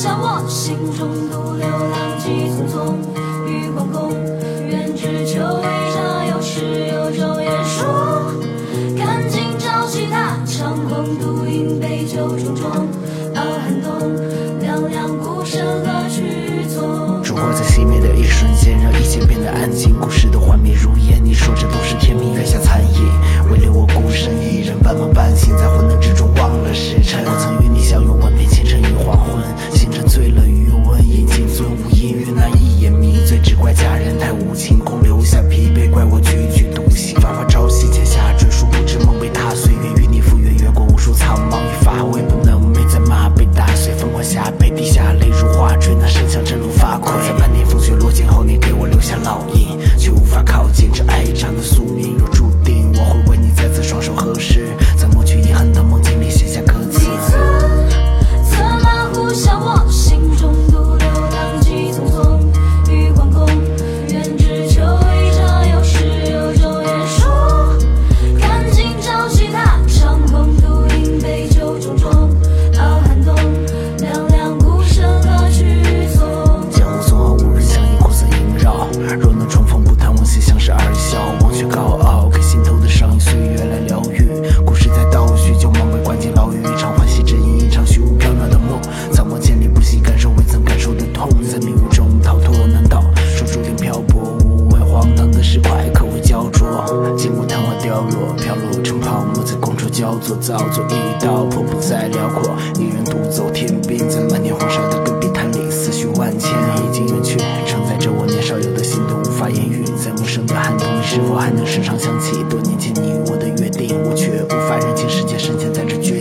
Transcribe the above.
向我心中独留两，急匆匆与皇宫，愿只求一战。有始有终，也说赶紧找其他长空独饮杯酒。重重好寒冬，凉凉孤身何去从。烛火在熄灭的一瞬间，让一切变得安静，故事的幻灭。老爷。交错，交作一刀道破不再辽阔一人独走天边在漫天黄沙的戈壁滩里思绪万千已经远去承载着我年少有的心对无法言喻在陌生的寒冬里是否还能时常想起多年前你我的约定。我却无法认清世界深陷在这绝